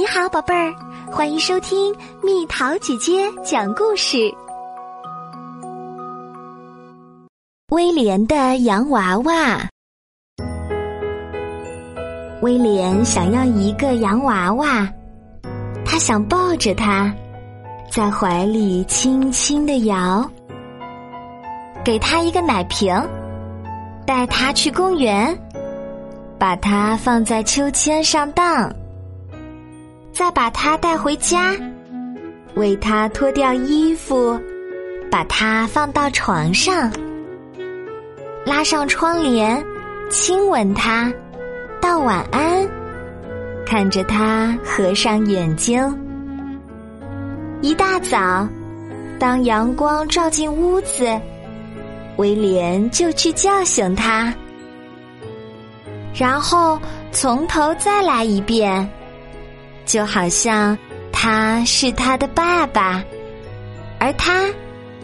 你好，宝贝儿，欢迎收听蜜桃姐姐讲故事。威廉的洋娃娃，威廉想要一个洋娃娃，他想抱着它，在怀里轻轻的摇，给他一个奶瓶，带他去公园，把它放在秋千上荡。再把它带回家，为它脱掉衣服，把它放到床上，拉上窗帘，亲吻它，道晚安，看着它合上眼睛。一大早，当阳光照进屋子，威廉就去叫醒它，然后从头再来一遍。就好像他是他的爸爸，而他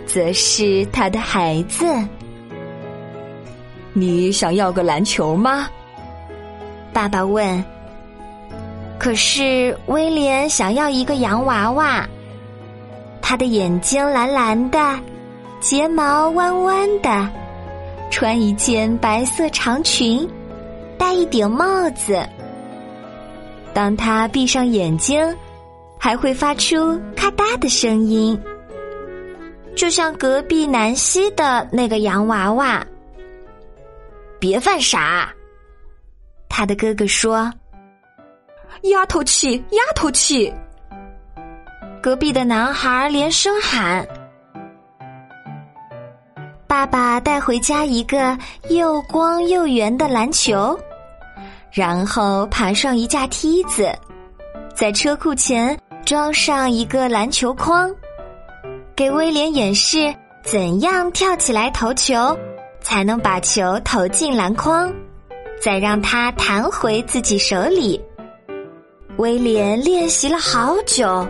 则是他的孩子。你想要个篮球吗？爸爸问。可是威廉想要一个洋娃娃。他的眼睛蓝蓝的，睫毛弯弯的，穿一件白色长裙，戴一顶帽子。当他闭上眼睛，还会发出咔嗒的声音，就像隔壁南希的那个洋娃娃。别犯傻，他的哥哥说：“丫头气，丫头气。”隔壁的男孩连声喊。爸爸带回家一个又光又圆的篮球。然后爬上一架梯子，在车库前装上一个篮球筐，给威廉演示怎样跳起来投球，才能把球投进篮筐，再让它弹回自己手里。威廉练习了好久，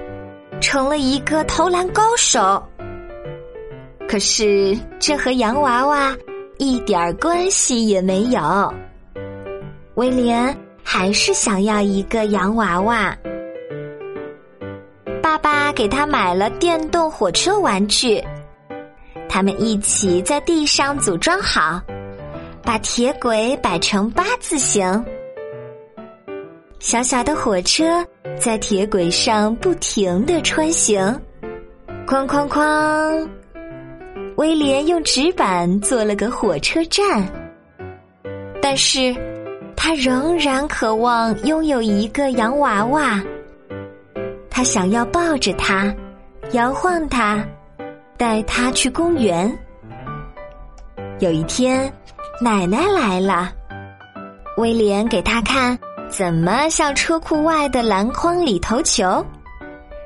成了一个投篮高手。可是这和洋娃娃一点关系也没有。威廉还是想要一个洋娃娃。爸爸给他买了电动火车玩具，他们一起在地上组装好，把铁轨摆成八字形。小小的火车在铁轨上不停的穿行，哐哐哐！威廉用纸板做了个火车站，但是。他仍然渴望拥有一个洋娃娃，他想要抱着它，摇晃它，带它去公园。有一天，奶奶来了，威廉给他看怎么向车库外的篮筐里投球，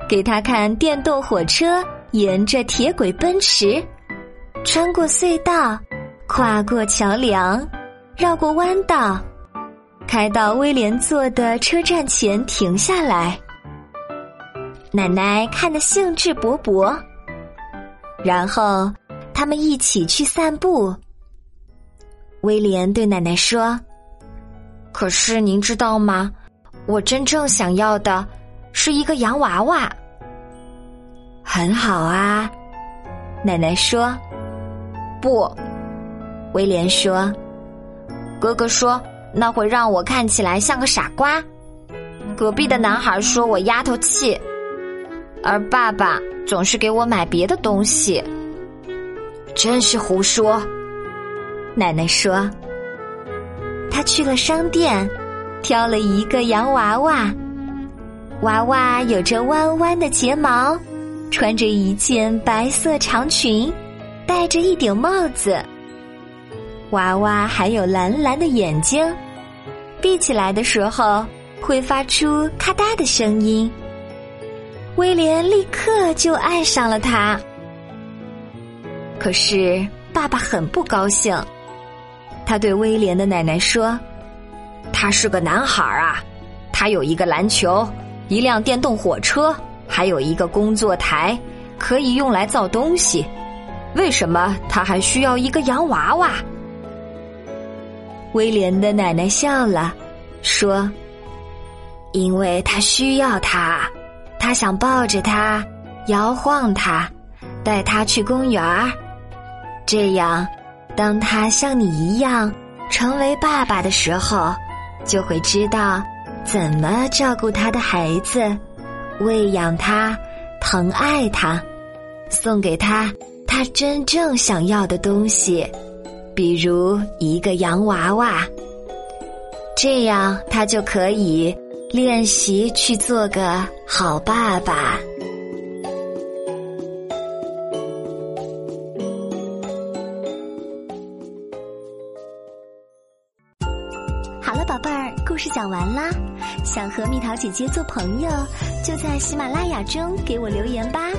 给他看电动火车沿着铁轨奔驰，穿过隧道，跨过桥梁，绕过弯道。开到威廉坐的车站前停下来，奶奶看得兴致勃勃。然后他们一起去散步。威廉对奶奶说：“可是您知道吗？我真正想要的是一个洋娃娃。”很好啊，奶奶说。不，威廉说。哥哥说。那会让我看起来像个傻瓜。隔壁的男孩说我丫头气，而爸爸总是给我买别的东西。真是胡说！奶奶说，他去了商店，挑了一个洋娃娃。娃娃有着弯弯的睫毛，穿着一件白色长裙，戴着一顶帽子。娃娃还有蓝蓝的眼睛，闭起来的时候会发出咔嗒的声音。威廉立刻就爱上了它。可是爸爸很不高兴，他对威廉的奶奶说：“他是个男孩啊，他有一个篮球，一辆电动火车，还有一个工作台，可以用来造东西。为什么他还需要一个洋娃娃？”威廉的奶奶笑了，说：“因为他需要他，他想抱着他，摇晃他，带他去公园儿。这样，当他像你一样成为爸爸的时候，就会知道怎么照顾他的孩子，喂养他，疼爱他，送给他他真正想要的东西，比如一个洋娃娃。这样，他就可以。练习去做个好爸爸。好了，宝贝儿，故事讲完啦。想和蜜桃姐姐做朋友，就在喜马拉雅中给我留言吧。